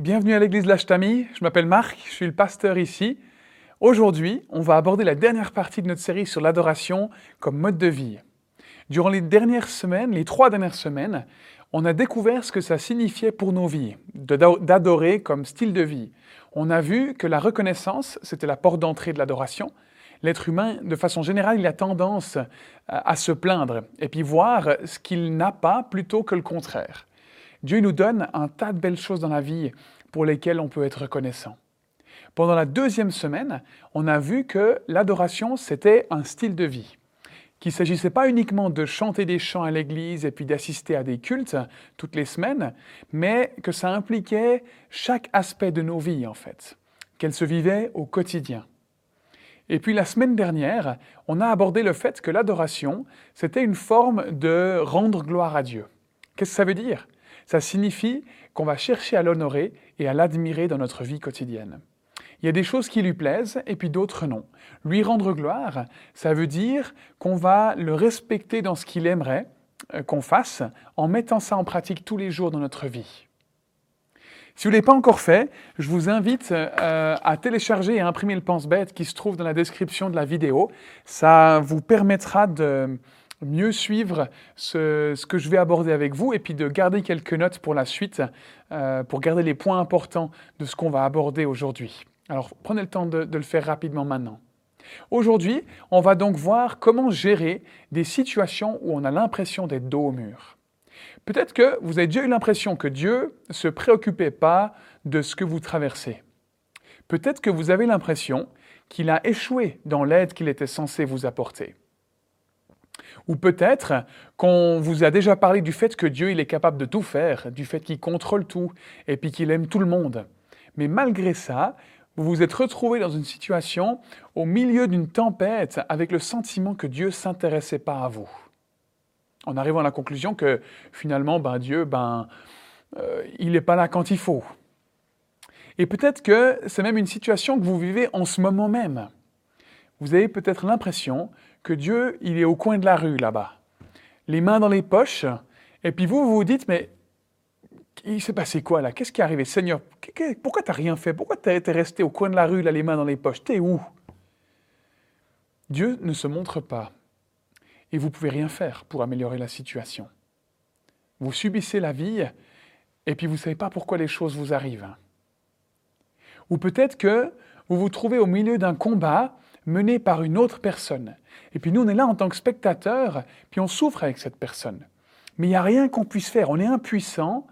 Bienvenue à l'église L'Achtami, je m'appelle Marc, je suis le pasteur ici. Aujourd'hui, on va aborder la dernière partie de notre série sur l'adoration comme mode de vie. Durant les dernières semaines, les trois dernières semaines, on a découvert ce que ça signifiait pour nos vies, d'adorer comme style de vie. On a vu que la reconnaissance, c'était la porte d'entrée de l'adoration. L'être humain, de façon générale, il a tendance à se plaindre et puis voir ce qu'il n'a pas plutôt que le contraire. Dieu nous donne un tas de belles choses dans la vie pour lesquelles on peut être reconnaissant. Pendant la deuxième semaine, on a vu que l'adoration, c'était un style de vie, qu'il ne s'agissait pas uniquement de chanter des chants à l'église et puis d'assister à des cultes toutes les semaines, mais que ça impliquait chaque aspect de nos vies, en fait, qu'elles se vivaient au quotidien. Et puis la semaine dernière, on a abordé le fait que l'adoration, c'était une forme de rendre gloire à Dieu. Qu'est-ce que ça veut dire? Ça signifie qu'on va chercher à l'honorer et à l'admirer dans notre vie quotidienne. Il y a des choses qui lui plaisent et puis d'autres non. Lui rendre gloire, ça veut dire qu'on va le respecter dans ce qu'il aimerait euh, qu'on fasse en mettant ça en pratique tous les jours dans notre vie. Si vous ne l'avez pas encore fait, je vous invite euh, à télécharger et à imprimer le pense-bête qui se trouve dans la description de la vidéo. Ça vous permettra de, mieux suivre ce, que je vais aborder avec vous et puis de garder quelques notes pour la suite, euh, pour garder les points importants de ce qu'on va aborder aujourd'hui. Alors prenez le temps de, de le faire rapidement maintenant. Aujourd'hui, on va donc voir comment gérer des situations où on a l'impression d'être dos au mur. Peut-être que vous avez déjà eu l'impression que Dieu ne se préoccupait pas de ce que vous traversez. Peut-être que vous avez l'impression qu'il a échoué dans l'aide qu'il était censé vous apporter. Ou peut-être qu'on vous a déjà parlé du fait que Dieu est capable de tout faire, du fait qu'il contrôle tout et puis qu'il aime tout le monde. Mais malgré ça, vous vous êtes retrouvé dans une situation au milieu d'une tempête avec le sentiment que Dieu s'intéressait pas à vous. En arrivant à la conclusion que finalement, ben, Dieu, ben, euh, il n'est pas là quand il faut. Et peut-être que c'est même une situation que vous vivez en ce moment même. Vous avez peut-être l'impression que Dieu, il est au coin de la rue là-bas, les mains dans les poches, et puis vous, vous vous dites, mais il s'est passé quoi là? Qu'est-ce qui est arrivé? Seigneur, pourquoi tu n'as rien fait? Pourquoi tu es resté au coin de la rue, là, les mains dans les poches? T'es où? Dieu ne se montre pas, et vous pouvez rien faire pour améliorer la situation. Vous subissez la vie, et puis vous ne savez pas pourquoi les choses vous arrivent. Ou peut-être que vous vous trouvez au milieu d'un combat mené par une autre personne. Et puis nous, on est là en tant que spectateur, puis on souffre avec cette personne. Mais il n'y a rien qu'on puisse faire. On est impuissant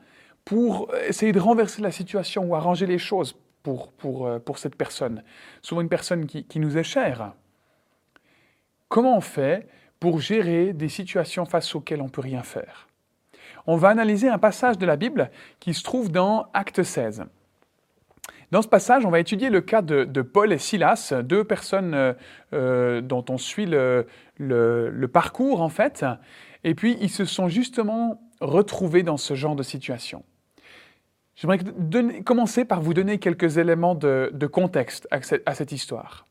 pour essayer de renverser la situation ou arranger les choses pour, pour, euh, pour cette personne. Souvent une personne qui, qui nous est chère. Comment on fait pour gérer des situations face auxquelles on ne peut rien faire? On va analyser un passage de la Bible qui se trouve dans Acte 16. Dans ce passage, on va étudier le cas de, Paul et Silas, deux personnes euh, euh, dont on suit le, parcours en fait, et puis ils se sont justement retrouvés dans ce genre de situation. J'aimerais commencer par vous donner quelques éléments de, contexte à cette histoire.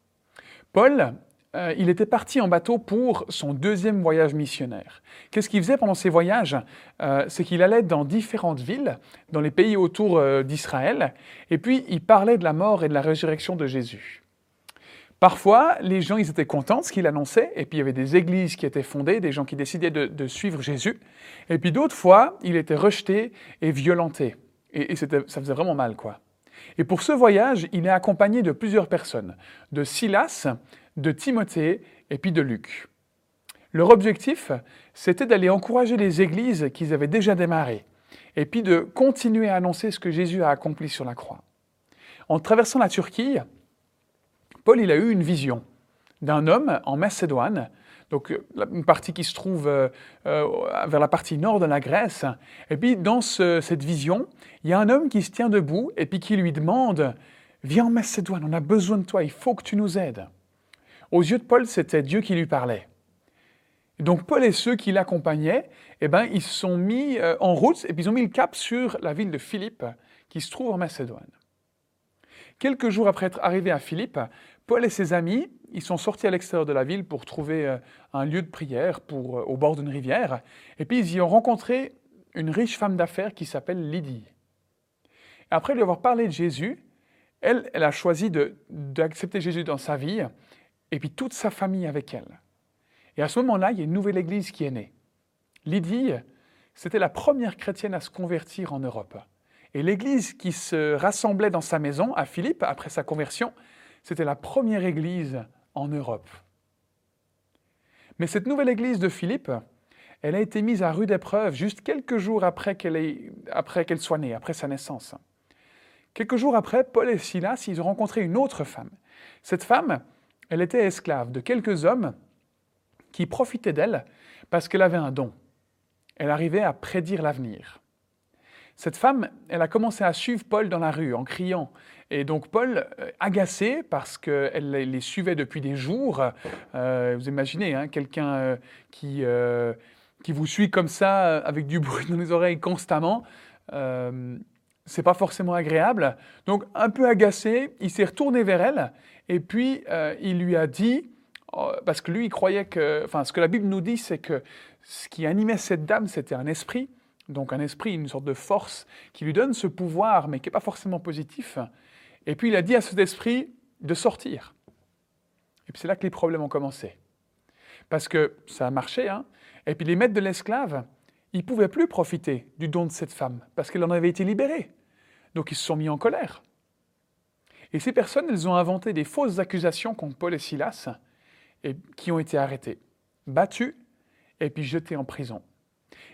Paul euh, il était parti en bateau pour son deuxième voyage missionnaire. Qu'est-ce qu'il faisait pendant ces voyages? Euh, C'est qu'il allait dans différentes villes, dans les pays autour euh, d'Israël, et puis il parlait de la mort et de la résurrection de Jésus. Parfois, les gens ils étaient contents de ce qu'il annonçait, et puis il y avait des églises qui étaient fondées, des gens qui décidaient de, suivre Jésus, et puis d'autres fois, il était rejeté et violenté. Et, et ça faisait vraiment mal, quoi. Et pour ce voyage, il est accompagné de plusieurs personnes, de Silas, de Timothée et puis de Luc. Leur objectif, c'était d'aller encourager les églises qu'ils avaient déjà démarrées, et puis de continuer à annoncer ce que Jésus a accompli sur la croix. En traversant la Turquie, Paul il a eu une vision d'un homme en Macédoine, donc une partie qui se trouve euh, euh, vers la partie nord de la Grèce. Et puis dans cette vision, il y a un homme qui se tient debout et puis qui lui demande Viens en Macédoine, on a besoin de toi, il faut que tu nous aides. Aux yeux de Paul, c'était Dieu qui lui parlait. donc Paul et ceux qui l'accompagnaient, eh ben, ils se sont mis euh, en route et puis ils ont mis le cap sur la ville de Philippe, qui se trouve en Macédoine. Quelques jours après être arrivés à Philippe, Paul et ses amis, ils sont sortis à l'extérieur de la ville pour trouver euh, un lieu de prière pour, euh, au bord d'une rivière, et puis ils y ont rencontré une riche femme d'affaires qui s'appelle Lydie. Après lui avoir parlé de Jésus, elle, elle a choisi d'accepter Jésus dans sa vie, et puis toute sa famille avec elle. Et à ce moment-là, il y a une nouvelle église qui est née. Lydie, c'était la première chrétienne à se convertir en Europe. Et l'église qui se rassemblait dans sa maison à Philippe après sa conversion, c'était la première église en Europe. Mais cette nouvelle église de Philippe, elle a été mise à rude épreuve juste quelques jours après qu'elle soit née, après sa naissance. Quelques jours après, Paul et Silas, ils ont rencontré une autre femme. Cette femme, elle était esclave de quelques hommes qui profitaient d'elle parce qu'elle avait un don. Elle arrivait à prédire l'avenir. Cette femme, elle a commencé à suivre Paul dans la rue en criant. Et donc Paul, euh, agacé parce qu'elle les suivait depuis des jours, euh, vous imaginez, hein, quelqu'un euh, qui, qui vous suit comme ça avec du bruit dans les oreilles constamment, c'est pas forcément agréable. Donc un peu agacé, il s'est retourné vers elle et puis il lui a dit, oh, parce que lui il croyait que, enfin ce que la Bible nous dit, c'est que ce qui animait cette dame, c'était un esprit, donc un esprit, une sorte de force qui lui donne ce pouvoir, mais qui n'est pas forcément positif. Et puis il a dit à cet esprit de sortir. Et puis c'est là que les problèmes ont commencé. Parce que ça a marché, hein. Et puis les maîtres de l'esclave, ils ne pouvaient plus profiter du don de cette femme, parce qu'elle en avait été libérée. Donc ils se sont mis en colère. Et ces personnes, elles ont inventé des fausses accusations contre Paul et Silas, et qui ont été arrêtés, battus, et puis jetés en prison.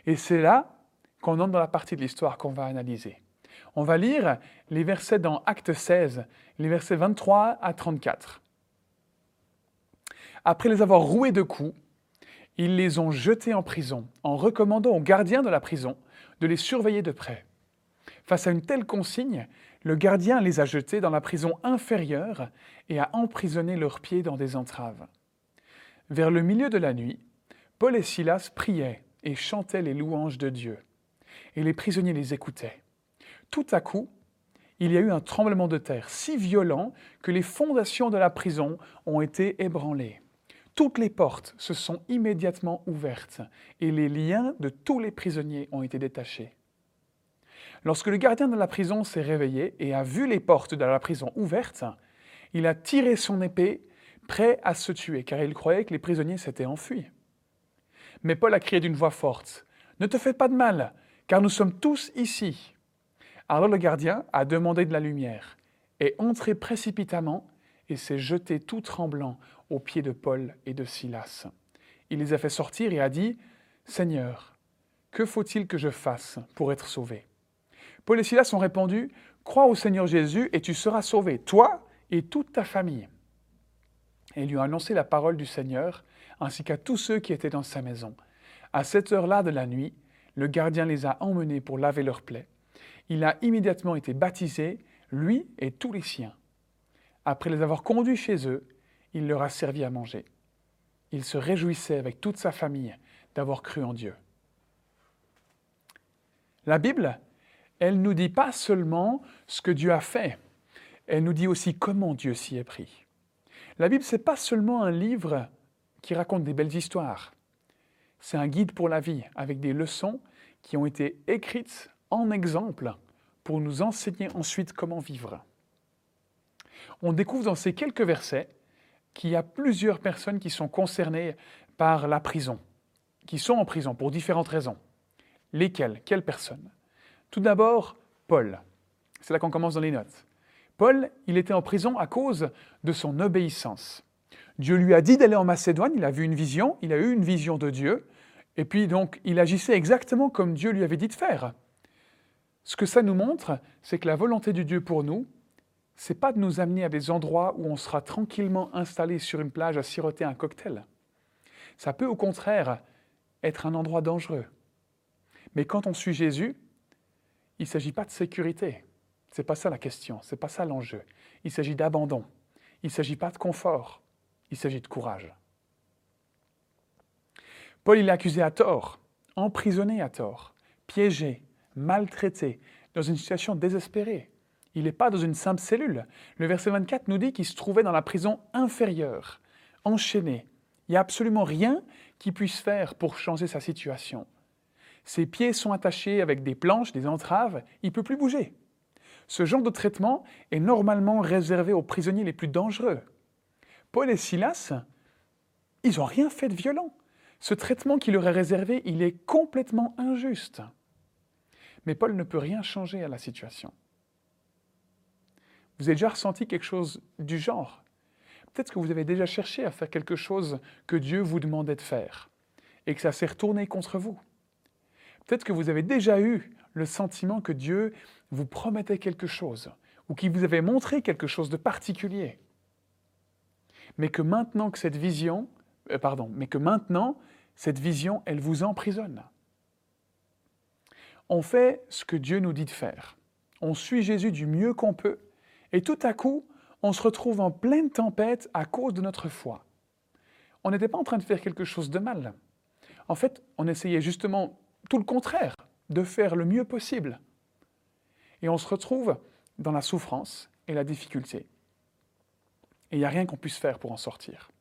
Et c'est là qu'on entre dans la partie de l'histoire qu'on va analyser. On va lire les versets dans Acte 16, les versets 23 à 34. Après les avoir roués de coups, ils les ont jetés en prison, en recommandant aux gardiens de la prison de les surveiller de près. Face à une telle consigne, le gardien les a jetés dans la prison inférieure et a emprisonné leurs pieds dans des entraves. Vers le milieu de la nuit, Paul et Silas priaient et chantaient les louanges de Dieu, et les prisonniers les écoutaient tout à coup, il y a eu un tremblement de terre si violent que les fondations de la prison ont été ébranlées. Toutes les portes se sont immédiatement ouvertes et les liens de tous les prisonniers ont été détachés. Lorsque le gardien de la prison s'est réveillé et a vu les portes de la prison ouvertes, il a tiré son épée, prêt à se tuer, car il croyait que les prisonniers s'étaient enfuis. Mais Paul a crié d'une voix forte, Ne te fais pas de mal, car nous sommes tous ici. Alors le gardien a demandé de la lumière, est entré précipitamment et s'est jeté tout tremblant aux pieds de Paul et de Silas. Il les a fait sortir et a dit, Seigneur, que faut-il que je fasse pour être sauvé? Paul et Silas ont répondu, Crois au Seigneur Jésus et tu seras sauvé, toi et toute ta famille. Et lui a annoncé la parole du Seigneur, ainsi qu'à tous ceux qui étaient dans sa maison. À cette heure-là de la nuit, le gardien les a emmenés pour laver leurs plaies il a immédiatement été baptisé, lui et tous les siens. Après les avoir conduits chez eux, il leur a servi à manger. Il se réjouissait avec toute sa famille d'avoir cru en Dieu. La Bible, elle nous dit pas seulement ce que Dieu a fait, elle nous dit aussi comment Dieu s'y est pris. La Bible, n'est pas seulement un livre qui raconte des belles histoires. C'est un guide pour la vie avec des leçons qui ont été écrites en exemple pour nous enseigner ensuite comment vivre. On découvre dans ces quelques versets qu'il y a plusieurs personnes qui sont concernées par la prison, qui sont en prison pour différentes raisons. Lesquelles? Quelles personnes? Tout d'abord, Paul. C'est là qu'on commence dans les notes. Paul, il était en prison à cause de son obéissance. Dieu lui a dit d'aller en Macédoine, il a vu une vision, il a eu une vision de Dieu, et puis donc il agissait exactement comme Dieu lui avait dit de faire. Ce que ça nous montre, c'est que la volonté de Dieu pour nous, c'est pas de nous amener à des endroits où on sera tranquillement installé sur une plage à siroter un cocktail. Ça peut au contraire être un endroit dangereux. Mais quand on suit Jésus, il ne s'agit pas de sécurité. Ce n'est pas ça la question, ce n'est pas ça l'enjeu. Il s'agit d'abandon. Il ne s'agit pas de confort, il s'agit de courage. Paul, il est accusé à tort, emprisonné à tort, piégé, maltraité, dans une situation désespérée. Il n'est pas dans une simple cellule. Le verset 24 nous dit qu'il se trouvait dans la prison inférieure, enchaîné. Il n'y a absolument rien qu'il puisse faire pour changer sa situation. Ses pieds sont attachés avec des planches, des entraves, il ne peut plus bouger. Ce genre de traitement est normalement réservé aux prisonniers les plus dangereux. Paul et Silas, ils n'ont rien fait de violent. Ce traitement qui leur est réservé, il est complètement injuste. Mais Paul ne peut rien changer à la situation. Vous avez déjà ressenti quelque chose du genre? Peut-être que vous avez déjà cherché à faire quelque chose que Dieu vous demandait de faire et que ça s'est retourné contre vous. Peut-être que vous avez déjà eu le sentiment que Dieu vous promettait quelque chose ou qu'il vous avait montré quelque chose de particulier. Mais que maintenant que cette vision, euh, pardon, mais que maintenant cette vision, elle vous emprisonne. On fait ce que Dieu nous dit de faire. On suit Jésus du mieux qu'on peut et tout à coup, on se retrouve en pleine tempête à cause de notre foi. On n'était pas en train de faire quelque chose de mal. En fait, on essayait justement tout le contraire, de faire le mieux possible. Et on se retrouve dans la souffrance et la difficulté. Et il n'y a rien qu'on puisse faire pour en sortir.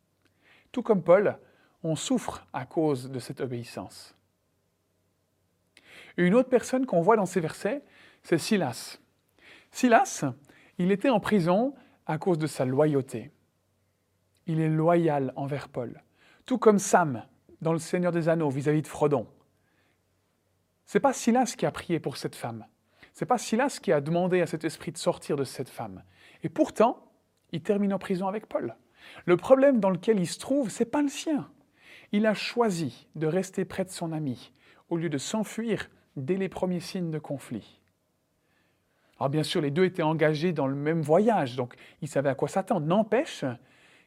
Tout comme Paul, on souffre à cause de cette obéissance. Une autre personne qu'on voit dans ces versets, c'est Silas. Silas, il était en prison à cause de sa loyauté. Il est loyal envers Paul. Tout comme Sam dans Le Seigneur des Anneaux vis-à-vis de Frodon. C'est pas Silas qui a prié pour cette femme. C'est pas Silas qui a demandé à cet esprit de sortir de cette femme. Et pourtant, il termine en prison avec Paul. Le problème dans lequel il se trouve, c'est pas le sien. Il a choisi de rester près de son ami au lieu de s'enfuir dès les premiers signes de conflit. Alors bien sûr, les deux étaient engagés dans le même voyage, donc ils savaient à quoi s'attendre. N'empêche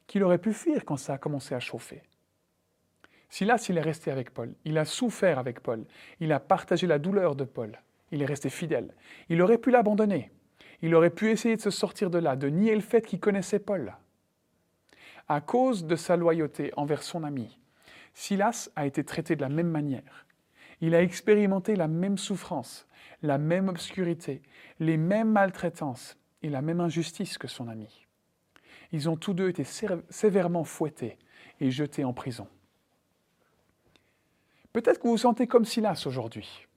qu'il aurait pu fuir quand ça a commencé à chauffer. Silas, il est resté avec Paul. Il a souffert avec Paul. Il a partagé la douleur de Paul. Il est resté fidèle. Il aurait pu l'abandonner. Il aurait pu essayer de se sortir de là, de nier le fait qu'il connaissait Paul. À cause de sa loyauté envers son ami, Silas a été traité de la même manière. Il a expérimenté la même souffrance, la même obscurité, les mêmes maltraitances et la même injustice que son ami. Ils ont tous deux été sévèrement fouettés et jetés en prison. Peut-être que vous vous sentez comme Silas aujourd'hui.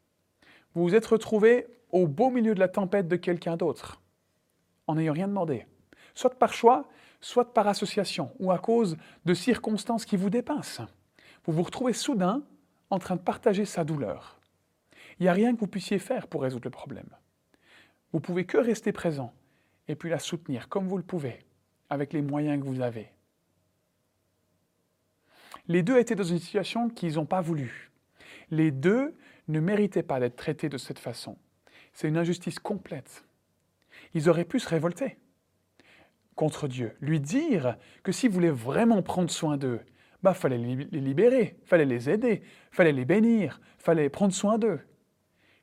Vous vous êtes retrouvé au beau milieu de la tempête de quelqu'un d'autre, en n'ayant rien demandé, soit par choix, soit par association, ou à cause de circonstances qui vous dépassent. Vous vous retrouvez soudain en train de partager sa douleur. Il n'y a rien que vous puissiez faire pour résoudre le problème. Vous pouvez que rester présent et puis la soutenir comme vous le pouvez, avec les moyens que vous avez. Les deux étaient dans une situation qu'ils n'ont pas voulu. Les deux ne méritaient pas d'être traités de cette façon. C'est une injustice complète. Ils auraient pu se révolter contre Dieu, lui dire que s'il voulait vraiment prendre soin d'eux, bah fallait les libérer, fallait les aider, fallait les bénir, fallait prendre soin d'eux.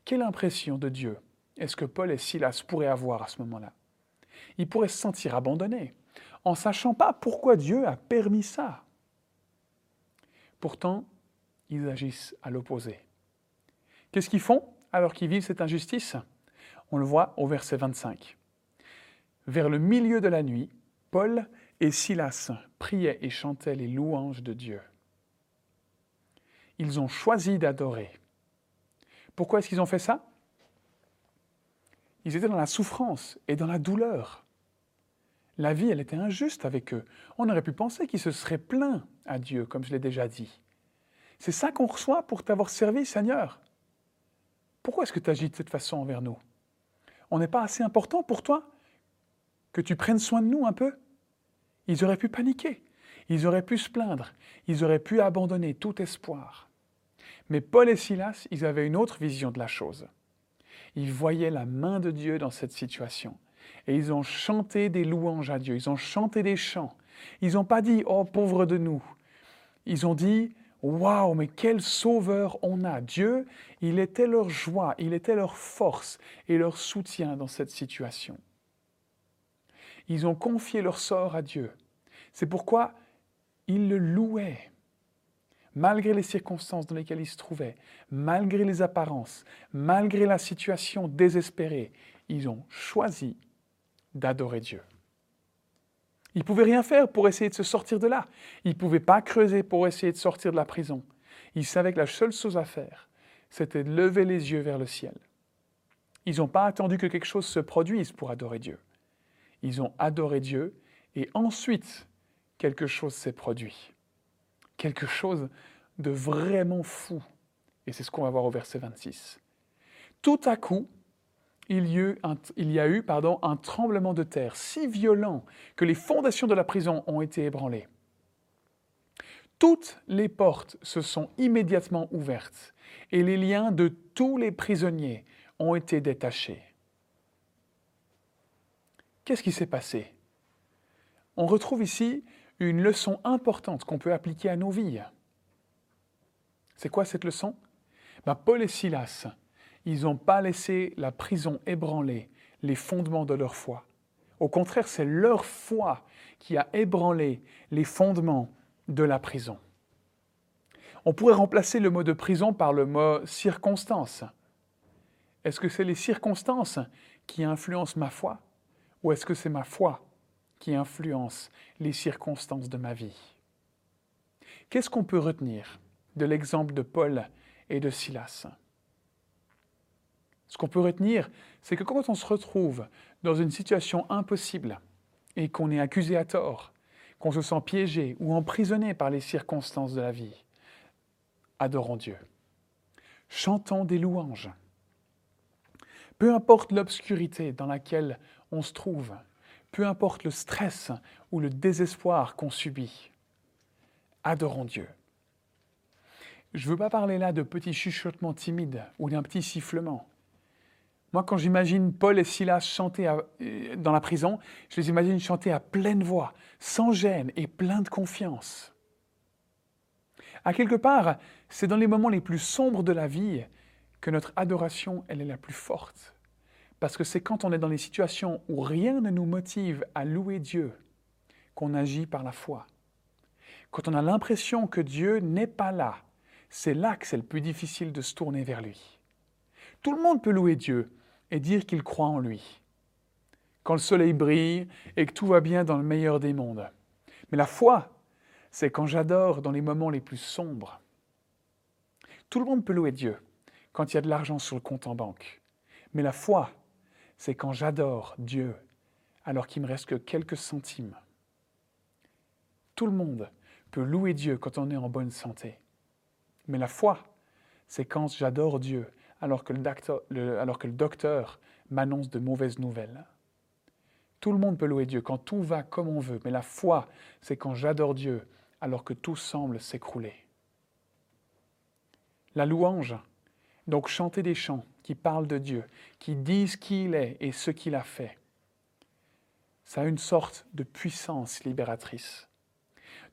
Quelle impression de Dieu est-ce que Paul et Silas pourraient avoir à ce moment-là? Ils pourraient se sentir abandonnés, en sachant pas pourquoi Dieu a permis ça. Pourtant, ils agissent à l'opposé. Qu'est-ce qu'ils font alors qu'ils vivent cette injustice? On le voit au verset 25. Vers le milieu de la nuit, Paul et Silas priaient et chantaient les louanges de Dieu. Ils ont choisi d'adorer. Pourquoi est-ce qu'ils ont fait ça? Ils étaient dans la souffrance et dans la douleur. La vie, elle était injuste avec eux. On aurait pu penser qu'ils se seraient plaints à Dieu, comme je l'ai déjà dit. C'est ça qu'on reçoit pour t'avoir servi, Seigneur. Pourquoi est-ce que tu agis de cette façon envers nous? On n'est pas assez important pour toi? Que tu prennes soin de nous un peu? Ils auraient pu paniquer, ils auraient pu se plaindre, ils auraient pu abandonner tout espoir. Mais Paul et Silas, ils avaient une autre vision de la chose. Ils voyaient la main de Dieu dans cette situation. Et ils ont chanté des louanges à Dieu, ils ont chanté des chants. Ils n'ont pas dit ⁇ Oh pauvre de nous !⁇ Ils ont dit ⁇ Waouh, mais quel sauveur on a Dieu, il était leur joie, il était leur force et leur soutien dans cette situation. Ils ont confié leur sort à Dieu. C'est pourquoi ils le louaient. Malgré les circonstances dans lesquelles ils se trouvaient, malgré les apparences, malgré la situation désespérée, ils ont choisi d'adorer Dieu. Ils ne pouvaient rien faire pour essayer de se sortir de là. Ils ne pouvaient pas creuser pour essayer de sortir de la prison. Ils savaient que la seule chose à faire, c'était de lever les yeux vers le ciel Ils n'ont pas attendu que quelque chose se produise pour adorer Dieu. Ils ont adoré Dieu et ensuite quelque chose s'est produit. Quelque chose de vraiment fou. Et c'est ce qu'on va voir au verset 26. Tout à coup, il y, un, a eu pardon, un tremblement de terre si violent que les fondations de la prison ont été ébranlées. Toutes les portes se sont immédiatement ouvertes et les liens de tous les prisonniers ont été détachés. Qu'est-ce qui s'est passé? On retrouve ici une leçon importante qu'on peut appliquer à nos vies. C'est quoi cette leçon? Ben, Paul et Silas, ils n'ont pas laissé la prison ébranler les fondements de leur foi. Au contraire, c'est leur foi qui a ébranlé les fondements de la prison. On pourrait remplacer le mot de prison par le mot circonstance. Est-ce que c'est les circonstances qui influencent ma foi ou est-ce que c'est ma foi qui influence les circonstances de ma vie? Qu'est-ce qu'on peut retenir de l'exemple de Paul et de Silas? Ce qu'on peut retenir, c'est que quand on se retrouve dans une situation impossible et qu'on est accusé à tort, qu'on se sent piégé ou emprisonné par les circonstances de la vie, adorons Dieu. Chantons des louanges. Peu importe l'obscurité dans laquelle on se trouve, peu importe le stress ou le désespoir qu'on subit, adorons Dieu. Je ne veux pas parler là de petits chuchotements timides ou d'un petit sifflement. Moi, quand j'imagine Paul et Silas chanter dans la prison, je les imagine chanter à pleine voix, sans gêne et plein de confiance. À quelque part, c'est dans les moments les plus sombres de la vie que notre adoration, elle est la plus forte. Parce que c'est quand on est dans les situations où rien ne nous motive à louer Dieu qu'on agit par la foi. Quand on a l'impression que Dieu n'est pas là, c'est là que c'est le plus difficile de se tourner vers lui. Tout le monde peut louer Dieu et dire qu'il croit en lui. Quand le soleil brille et que tout va bien dans le meilleur des mondes. Mais la foi, c'est quand j'adore dans les moments les plus sombres. Tout le monde peut louer Dieu quand il y a de l'argent sur le compte en banque. Mais la foi, c'est quand j'adore Dieu alors qu'il me reste que quelques centimes. Tout le monde peut louer Dieu quand on est en bonne santé. Mais la foi, c'est quand j'adore Dieu alors que le docteur, m'annonce de mauvaises nouvelles. Tout le monde peut louer Dieu quand tout va comme on veut, mais la foi, c'est quand j'adore Dieu alors que tout semble s'écrouler. La louange, donc chanter des chants qui parlent de Dieu, qui disent qui il est et ce qu'il a fait, ça a une sorte de puissance libératrice.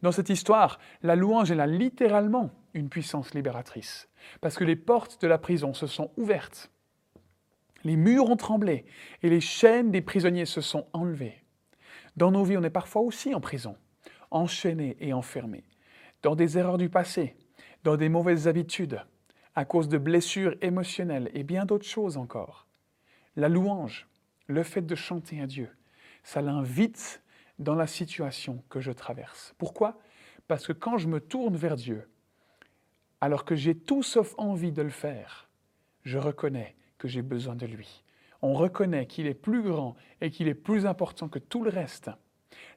Dans cette histoire, la louange est là littéralement une puissance libératrice, parce que les portes de la prison se sont ouvertes, les murs ont tremblé et les chaînes des prisonniers se sont enlevées. Dans nos vies, on est parfois aussi en prison enchaînés et enfermés, dans des erreurs du passé, dans des mauvaises habitudes, à cause de blessures émotionnelles et bien d'autres choses encore. La louange, le fait de chanter à Dieu, ça l'invite dans la situation que je traverse. Pourquoi? Parce que quand je me tourne vers Dieu, alors que j'ai tout sauf envie de le faire, je reconnais que j'ai besoin de lui. On reconnaît qu'il est plus grand et qu'il est plus important que tout le reste.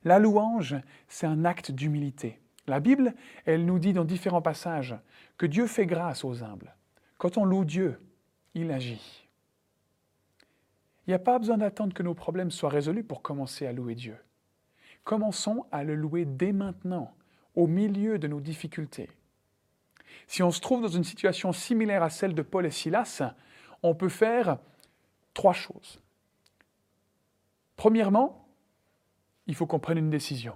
La louange, c'est un acte d'humilité. La Bible, elle nous dit dans différents passages que Dieu fait grâce aux humbles. Quand on loue Dieu, il agit. Il n'y a pas besoin d'attendre que nos problèmes soient résolus pour commencer à louer Dieu. Commençons à le louer dès maintenant, au milieu de nos difficultés. Si on se trouve dans une situation similaire à celle de Paul et Silas, on peut faire trois choses. Premièrement, il faut qu'on prenne une décision.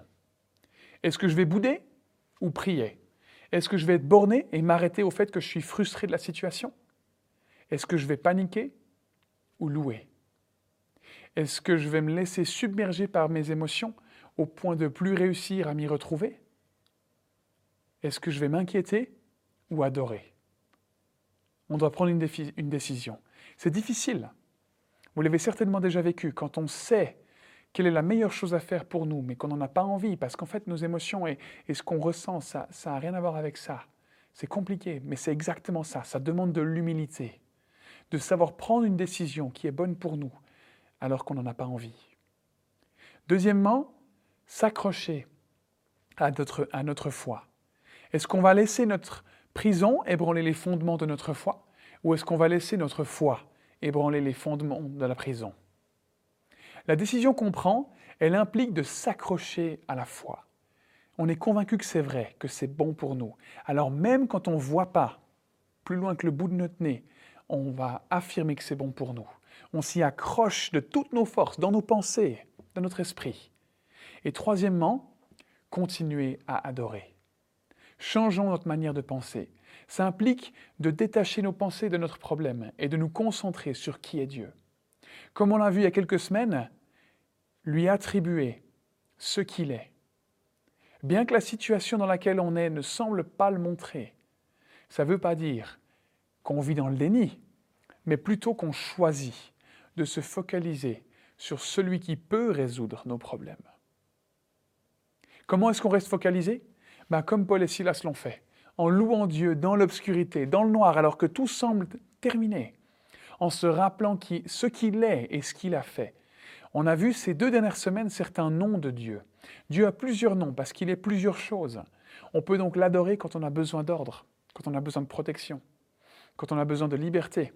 Est-ce que je vais bouder ou prier? Est-ce que je vais être borné et m'arrêter au fait que je suis frustré de la situation? Est-ce que je vais paniquer ou louer? Est-ce que je vais me laisser submerger par mes émotions au point de plus réussir à m'y retrouver? Est-ce que je vais m'inquiéter ou adorer On doit prendre une, décision. C'est difficile. Vous l'avez certainement déjà vécu quand on sait quelle est la meilleure chose à faire pour nous, mais qu'on n'en a pas envie, parce qu'en fait nos émotions et, ce qu'on ressent, ça n'a rien à voir avec ça. C'est compliqué, mais c'est exactement ça. Ça demande de l'humilité. de savoir prendre une décision qui est bonne pour nous alors qu'on n'en a pas envie. Deuxièmement, s'accrocher à notre, à notre foi. Est-ce qu'on va laisser notre prison ébranler les fondements de notre foi ou est-ce qu'on va laisser notre foi ébranler les fondements de la prison? La décision qu'on prend, elle implique de s'accrocher à la foi. On est convaincu que c'est vrai, que c'est bon pour nous. Alors même quand on ne voit pas, plus loin que le bout de notre nez, on va affirmer que c'est bon pour nous. On s'y accroche de toutes nos forces, dans nos pensées, dans notre esprit. Et troisièmement, continuer à adorer. Changeons notre manière de penser. Ça implique de détacher nos pensées de notre problème et de nous concentrer sur qui est Dieu. Comme on l'a vu il y a quelques semaines, lui attribuer ce qu'il est. Bien que la situation dans laquelle on est ne semble pas le montrer, ça ne veut pas dire qu'on vit dans le déni, mais plutôt qu'on choisit de se focaliser sur celui qui peut résoudre nos problèmes. Comment est-ce qu'on reste focalisé? Ben, Comme Paul et Silas l'ont fait, en louant Dieu dans l'obscurité, dans le noir, alors que tout semble terminé, en se rappelant ce qu'il est et ce qu'il a fait. On a vu ces deux dernières semaines certains noms de Dieu. Dieu a plusieurs noms parce qu'il est plusieurs choses. On peut donc l'adorer quand on a besoin d'ordre, quand on a besoin de protection, quand on a besoin de liberté,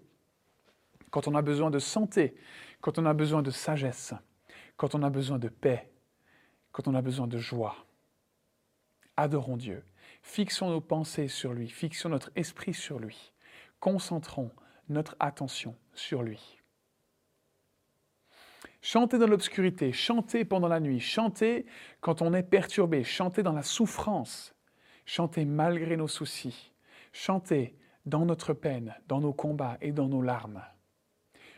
quand on a besoin de santé, quand on a besoin de sagesse, quand on a besoin de paix, quand on a besoin de joie. Adorons Dieu. Fixons nos pensées sur lui, fixons notre esprit sur lui. Concentrons notre attention sur lui. Chantez dans l'obscurité, chantez pendant la nuit, chantez quand on est perturbé, chantez dans la souffrance, chantez malgré nos soucis, chantez dans notre peine, dans nos combats et dans nos larmes.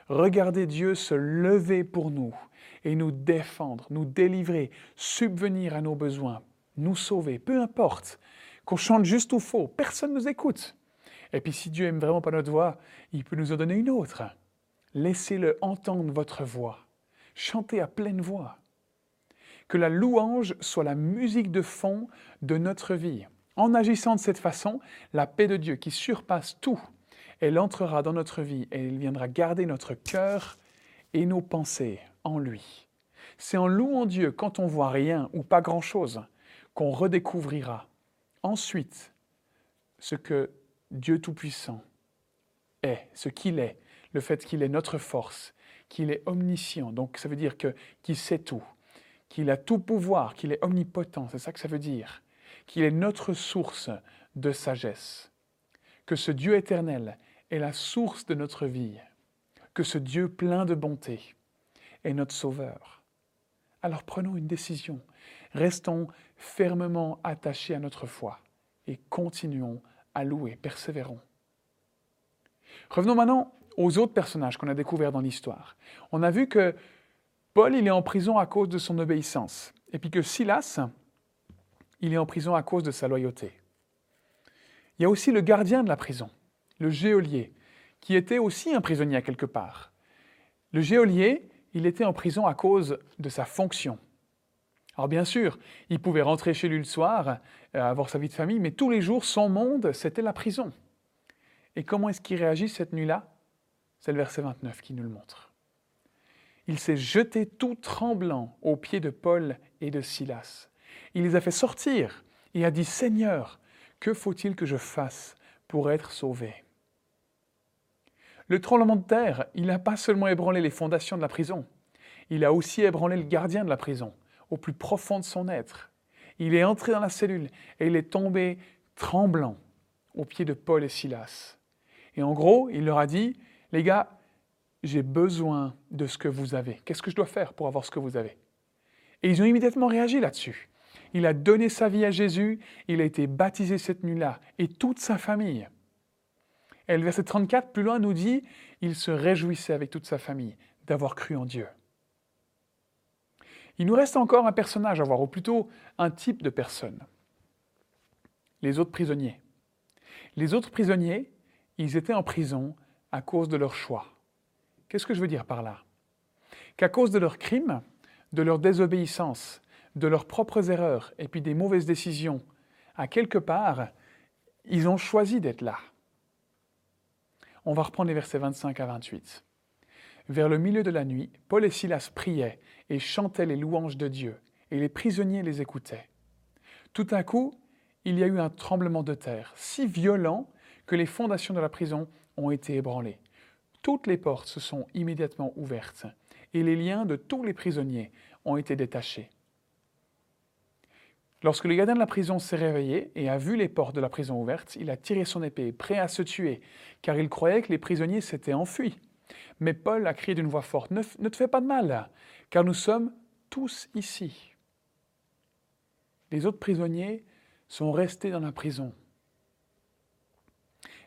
Regardez Dieu se lever pour nous et nous défendre, nous délivrer, subvenir à nos besoins, nous sauver, peu importe, qu'on chante juste ou faux, personne ne nous écoute. Et puis si Dieu aime vraiment pas notre voix, il peut nous en donner une autre. Laissez-le entendre votre voix. Chantez à pleine voix. Que la louange soit la musique de fond de notre vie. En agissant de cette façon, la paix de Dieu qui surpasse tout, elle entrera dans notre vie et elle viendra garder notre cœur et nos pensées en lui. C'est en louant Dieu quand on voit rien ou pas grand-chose qu'on redécouvrira ensuite ce que Dieu Tout-Puissant est, ce qu'il est, le fait qu'il est notre force, qu'il est omniscient, donc ça veut dire qu'il sait tout, qu'il a tout pouvoir, qu'il est omnipotent, c'est ça que ça veut dire, qu'il est notre source de sagesse, que ce Dieu éternel est la source de notre vie, que ce Dieu plein de bonté est notre Sauveur. Alors prenons une décision, restons fermement attachés à notre foi et continuons à louer, persévérons. Revenons maintenant aux autres personnages qu'on a découverts dans l'histoire. On a vu que Paul, il est en prison à cause de son obéissance, et puis que Silas, il est en prison à cause de sa loyauté. Il y a aussi le gardien de la prison, le geôlier, qui était aussi un prisonnier quelque part. Le geôlier, il était en prison à cause de sa fonction. Alors bien sûr, il pouvait rentrer chez lui le soir, euh, avoir sa vie de famille, mais tous les jours, son monde, c'était la prison. Et comment est-ce qu'il réagit cette nuit-là? C'est le verset 29 qui nous le montre. Il s'est jeté tout tremblant aux pieds de Paul et de Silas. Il les a fait sortir et a dit, Seigneur, que faut-il que je fasse pour être sauvé? Le tremblement de terre, il n'a pas seulement ébranlé les fondations de la prison, il a aussi ébranlé le gardien de la prison, au plus profond de son être. Il est entré dans la cellule et il est tombé tremblant aux pieds de Paul et Silas. Et en gros, il leur a dit, les gars, j'ai besoin de ce que vous avez. Qu'est-ce que je dois faire pour avoir ce que vous avez? Et ils ont immédiatement réagi là-dessus. Il a donné sa vie à Jésus, il a été baptisé cette nuit-là, et toute sa famille. Et le verset 34, plus loin, nous dit, il se réjouissait avec toute sa famille d'avoir cru en Dieu. Il nous reste encore un personnage à voir, ou plutôt un type de personne. Les autres prisonniers. Les autres prisonniers, ils étaient en prison à cause de leur choix. Qu'est-ce que je veux dire par là? Qu'à cause de leurs crimes, de leur désobéissance, de leurs propres erreurs et puis des mauvaises décisions, à quelque part, ils ont choisi d'être là. On va reprendre les versets 25 à 28. Vers le milieu de la nuit, Paul et Silas priaient et chantaient les louanges de Dieu, et les prisonniers les écoutaient. Tout à coup, il y a eu un tremblement de terre, si violent que les fondations de la prison ont été ébranlées. Toutes les portes se sont immédiatement ouvertes, et les liens de tous les prisonniers ont été détachés. Lorsque le gardien de la prison s'est réveillé et a vu les portes de la prison ouvertes, il a tiré son épée, prêt à se tuer, car il croyait que les prisonniers s'étaient enfuis. Mais Paul a crié d'une voix forte, ne, te fais pas de mal, car nous sommes tous ici. Les autres prisonniers sont restés dans la prison.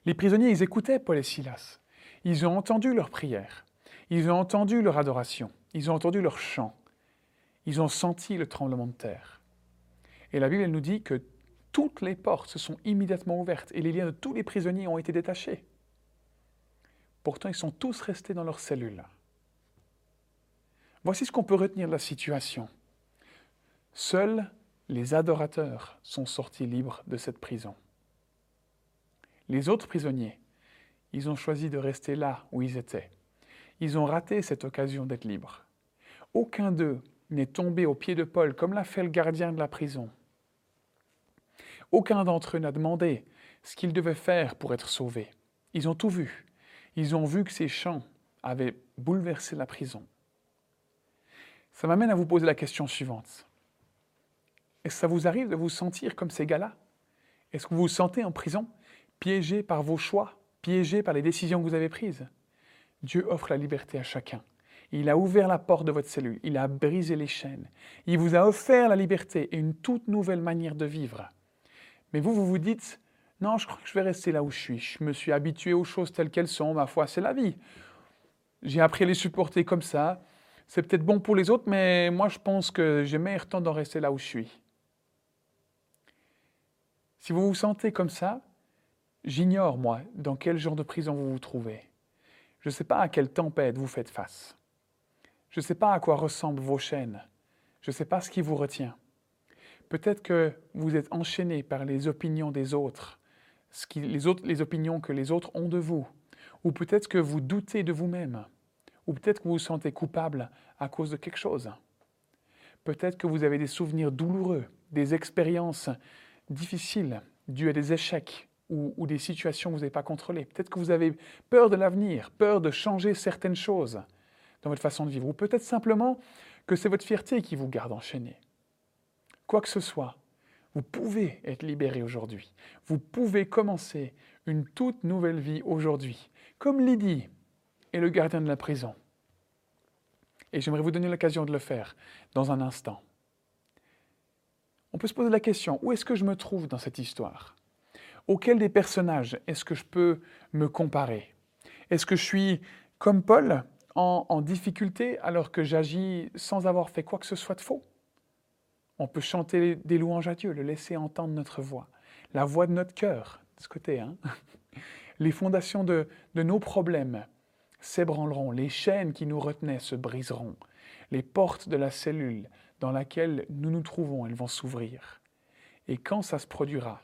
Les prisonniers, ils écoutaient Paul et Silas. Ils ont entendu leurs prières. Ils ont entendu leur adoration. Ils ont entendu leur chant. Ils ont senti le tremblement de terre. Et la Bible, nous dit que toutes les portes se sont immédiatement ouvertes et les liens de tous les prisonniers ont été détachés. Pourtant, ils sont tous restés dans leur cellule. Voici ce qu'on peut retenir de la situation. Seuls les adorateurs sont sortis libres de cette prison. Les autres prisonniers, ils ont choisi de rester là où ils étaient. Ils ont raté cette occasion d'être libres. Aucun d'eux n'est tombé aux pieds de Paul comme l'a fait le gardien de la prison. Aucun d'entre eux n'a demandé ce qu'ils devaient faire pour être sauvés. Ils ont tout vu. Ils ont vu que ces chants avaient bouleversé la prison. Ça m'amène à vous poser la question suivante. Est-ce que ça vous arrive de vous sentir comme ces gars-là? Est-ce que vous vous sentez en prison, piégé par vos choix, piégé par les décisions que vous avez prises? Dieu offre la liberté à chacun. Il a ouvert la porte de votre cellule, il a brisé les chaînes, il vous a offert la liberté et une toute nouvelle manière de vivre. Mais vous, vous vous dites, non, je crois que je vais rester là où je suis. Je me suis habitué aux choses telles qu'elles sont, ma foi, c'est la vie. J'ai appris à les supporter comme ça. C'est peut-être bon pour les autres, mais moi, je pense que j'ai meilleur temps d'en rester là où je suis. Si vous vous sentez comme ça, j'ignore, moi, dans quel genre de prison vous vous trouvez. Je ne sais pas à quelle tempête vous faites face. Je ne sais pas à quoi ressemblent vos chaînes. Je ne sais pas ce qui vous retient. Peut-être que vous êtes enchaîné par les opinions des autres, ce qui, les, autres, les opinions que les autres ont de vous. Ou peut-être que vous doutez de vous-même. Ou peut-être que vous vous sentez coupable à cause de quelque chose. Peut-être que vous avez des souvenirs douloureux, des expériences difficiles dues à des échecs ou, ou des situations que vous n'avez pas contrôlées. Peut-être que vous avez peur de l'avenir, peur de changer certaines choses dans votre façon de vivre. Ou peut-être simplement que c'est votre fierté qui vous garde enchaîné quoi que ce soit, vous pouvez être libéré aujourd'hui. Vous pouvez commencer une toute nouvelle vie aujourd'hui, comme Lydie est le gardien de la prison. Et j'aimerais vous donner l'occasion de le faire dans un instant. On peut se poser la question, où est-ce que je me trouve dans cette histoire? Auquel des personnages est-ce que je peux me comparer? Est-ce que je suis comme Paul, en, en difficulté alors que j'agis sans avoir fait quoi que ce soit de faux? On peut chanter des louanges à Dieu, le laisser entendre notre voix, la voix de notre cœur, de ce côté. Hein les fondations de, nos problèmes s'ébranleront, les chaînes qui nous retenaient se briseront, les portes de la cellule dans laquelle nous nous trouvons, elles vont s'ouvrir. Et quand ça se produira,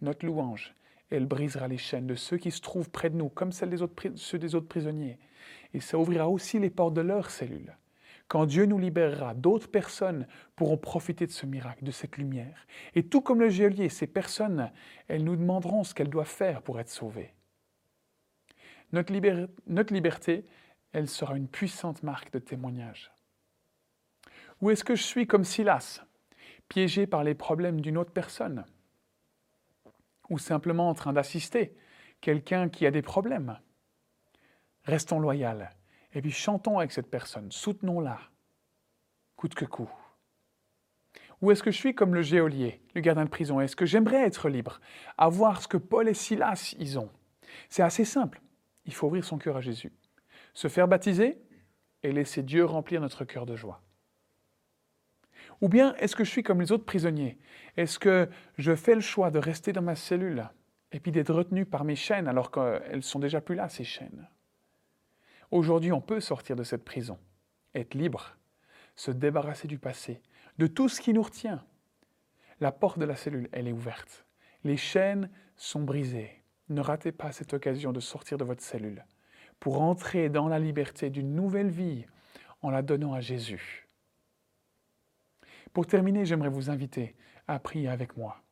notre louange, elle brisera les chaînes de ceux qui se trouvent près de nous, comme celles des autres, ceux des autres prisonniers. Et ça ouvrira aussi les portes de leur cellule. Quand Dieu nous libérera, d'autres personnes pourront profiter de ce miracle, de cette lumière. Et tout comme le geôlier, ces personnes, elles nous demanderont ce qu'elles doivent faire pour être sauvées. Notre, liberté, elle sera une puissante marque de témoignage. Ou est-ce que je suis comme Silas, piégé par les problèmes d'une autre personne? Ou simplement en train d'assister quelqu'un qui a des problèmes? Restons loyaux et puis chantons avec cette personne, soutenons-la, coûte que coûte. Ou est-ce que je suis comme le géolier, le gardien de prison? Est-ce que j'aimerais être libre, avoir ce que Paul et Silas ils ont? C'est assez simple. Il faut ouvrir son cœur à Jésus, se faire baptiser et laisser Dieu remplir notre cœur de joie. Ou bien est-ce que je suis comme les autres prisonniers? Est-ce que je fais le choix de rester dans ma cellule et puis d'être retenu par mes chaînes alors qu'elles sont déjà plus là, ces chaînes? Aujourd'hui, on peut sortir de cette prison, être libre, se débarrasser du passé, de tout ce qui nous retient. La porte de la cellule, elle est ouverte. Les chaînes sont brisées. ne ratez pas cette occasion de sortir de votre cellule pour entrer dans la liberté d'une nouvelle vie en la donnant à Jésus. Pour terminer, j'aimerais vous inviter à prier avec moi.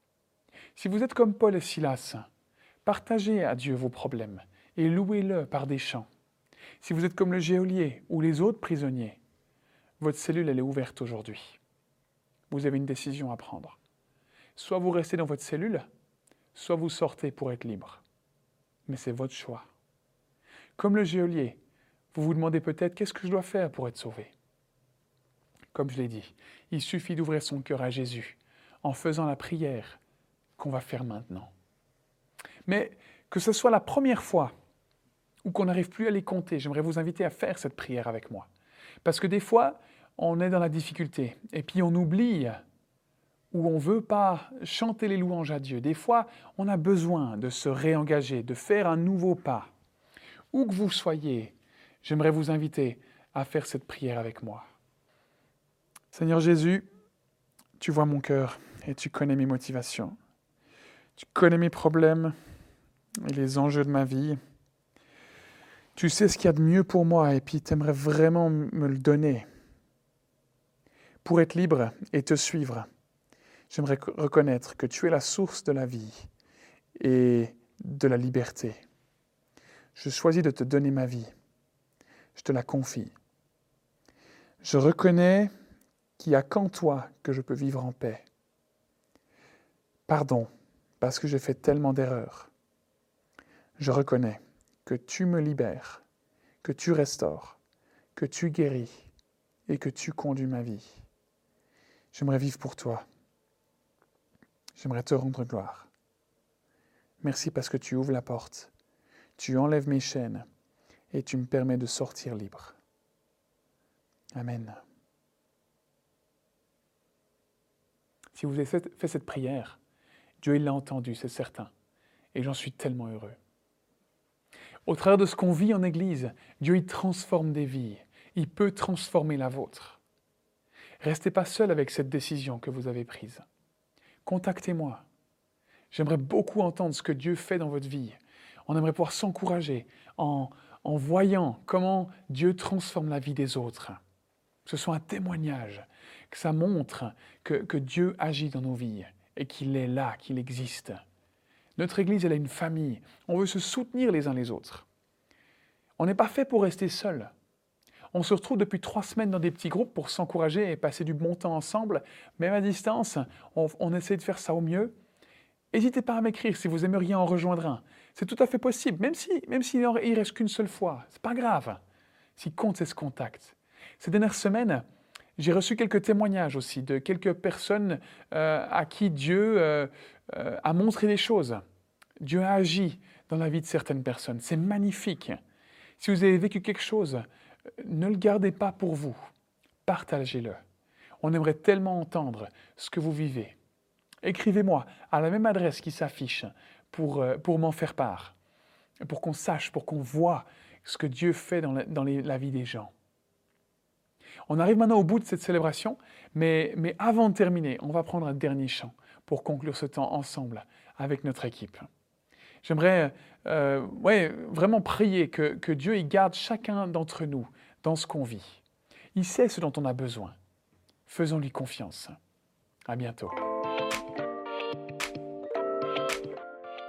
Si vous êtes comme Paul et Silas, partagez à Dieu vos problèmes et louez-le par des chants. Si vous êtes comme le geôlier ou les autres prisonniers, votre cellule est ouverte aujourd'hui. Vous avez une décision à prendre. Soit vous restez dans votre cellule, soit vous sortez pour être libre. Mais c'est votre choix. Comme le geôlier, vous vous demandez peut-être qu'est-ce que je dois faire pour être sauvé? Comme je l'ai dit, il suffit d'ouvrir son cœur à Jésus en faisant la prière qu'on va faire maintenant. Mais que ce soit la première fois ou qu'on n'arrive plus à les compter, j'aimerais vous inviter à faire cette prière avec moi. Parce que des fois, on est dans la difficulté et puis on oublie ou on ne veut pas chanter les louanges à Dieu. Des fois, on a besoin de se réengager, de faire un nouveau pas. Où que vous soyez, j'aimerais vous inviter à faire cette prière avec moi. Seigneur Jésus, tu vois mon cœur et tu connais mes motivations. Tu connais mes problèmes et les enjeux de ma vie. Tu sais ce qu'il y a de mieux pour moi et puis tu aimerais vraiment me le donner. Pour être libre et te suivre, j'aimerais reconnaître que tu es la source de la vie et de la liberté. Je choisis de te donner ma vie. Je te la confie. Je reconnais qu'il n'y a qu'en toi que je peux vivre en paix. Pardon, parce que j'ai fait tellement d'erreurs. Je reconnais que tu me libères, que tu restaures, que tu guéris et que tu conduis ma vie. J'aimerais vivre pour toi. J'aimerais te rendre gloire. Merci parce que tu ouvres la porte, tu enlèves mes chaînes et tu me permets de sortir libre. Amen. Si vous avez fait cette prière, Dieu l'a entendu, c'est certain. Et j'en suis tellement heureux. Au travers de ce qu'on vit en Église, Dieu y transforme des vies. Il peut transformer la vôtre. Restez pas seul avec cette décision que vous avez prise contactez-moi. J'aimerais beaucoup entendre ce que Dieu fait dans votre vie. On aimerait pouvoir s'encourager en, en voyant comment Dieu transforme la vie des autres. Ce soit un témoignage, que ça montre que, que Dieu agit dans nos vies et qu'il est là, qu'il existe. Notre Église, elle a une famille. On veut se soutenir les uns les autres. On n'est pas fait pour rester seul. On se retrouve depuis trois semaines dans des petits groupes pour s'encourager et passer du bon temps ensemble, même à distance. On, essaie de faire ça au mieux. N'hésitez pas à m'écrire si vous aimeriez en rejoindre un. C'est tout à fait possible, même si même s'il ne reste qu'une seule fois. C'est pas grave. Ce qui compte, c'est ce contact. Ces dernières semaines, j'ai reçu quelques témoignages aussi de quelques personnes euh, à qui Dieu euh, euh, a montré des choses. Dieu a agi dans la vie de certaines personnes. C'est magnifique. Si vous avez vécu quelque chose, ne le gardez pas pour vous, partagez-le. On aimerait tellement entendre ce que vous vivez. Écrivez-moi à la même adresse qui s'affiche pour, pour m'en faire part, pour qu'on sache, pour qu'on voit ce que Dieu fait dans, dans la vie des gens. On arrive maintenant au bout de cette célébration, mais, avant de terminer, on va prendre un dernier chant pour conclure ce temps ensemble avec notre équipe. J'aimerais euh, vraiment prier que, que Dieu y garde chacun d'entre nous dans ce qu'on vit. Il sait ce dont on a besoin. Faisons-lui confiance. À bientôt.